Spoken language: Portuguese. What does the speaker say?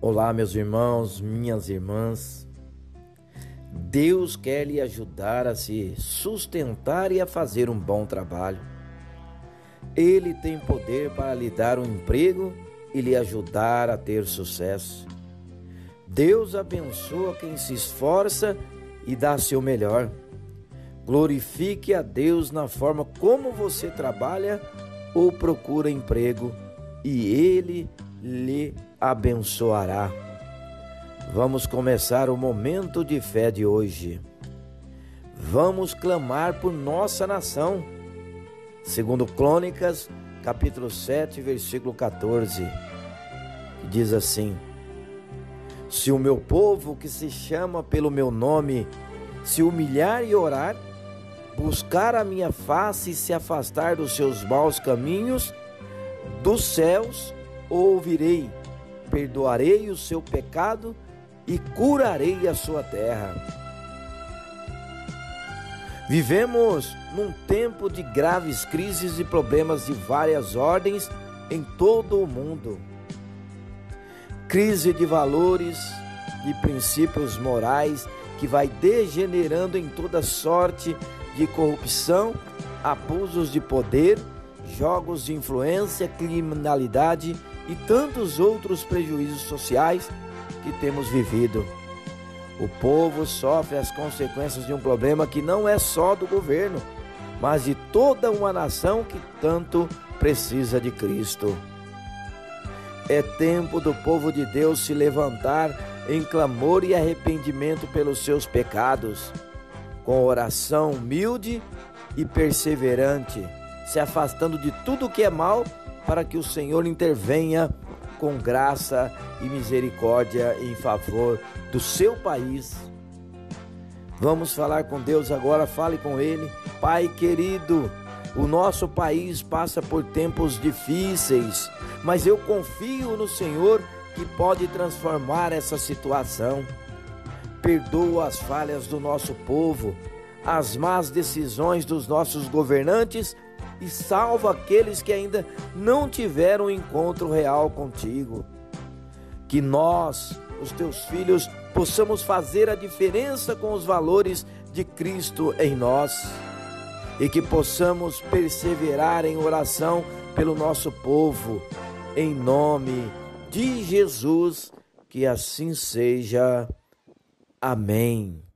Olá, meus irmãos, minhas irmãs. Deus quer lhe ajudar a se sustentar e a fazer um bom trabalho. Ele tem poder para lhe dar um emprego e lhe ajudar a ter sucesso. Deus abençoa quem se esforça e dá seu melhor. Glorifique a Deus na forma como você trabalha ou procura emprego e Ele lhe abençoará. Vamos começar o momento de fé de hoje. Vamos clamar por nossa nação. Segundo Crônicas, capítulo 7, versículo 14, que diz assim: Se o meu povo que se chama pelo meu nome se humilhar e orar, buscar a minha face e se afastar dos seus maus caminhos, dos céus ouvirei, perdoarei o seu pecado e curarei a sua terra. Vivemos num tempo de graves crises e problemas de várias ordens em todo o mundo. Crise de valores, de princípios morais que vai degenerando em toda sorte de corrupção, abusos de poder, jogos de influência, criminalidade e tantos outros prejuízos sociais que temos vivido. O povo sofre as consequências de um problema que não é só do governo, mas de toda uma nação que tanto precisa de Cristo. É tempo do povo de Deus se levantar em clamor e arrependimento pelos seus pecados, com oração humilde e perseverante, se afastando de tudo que é mal para que o Senhor intervenha com graça e misericórdia em favor do seu país. Vamos falar com Deus agora, fale com Ele. Pai querido, o nosso país passa por tempos difíceis, mas eu confio no Senhor que pode transformar essa situação. Perdoa as falhas do nosso povo, as más decisões dos nossos governantes e salva aqueles que ainda não tiveram um encontro real contigo. Que nós, os teus filhos, possamos fazer a diferença com os valores de Cristo em nós e que possamos perseverar em oração pelo nosso povo, em nome de Jesus, que assim seja. Amém.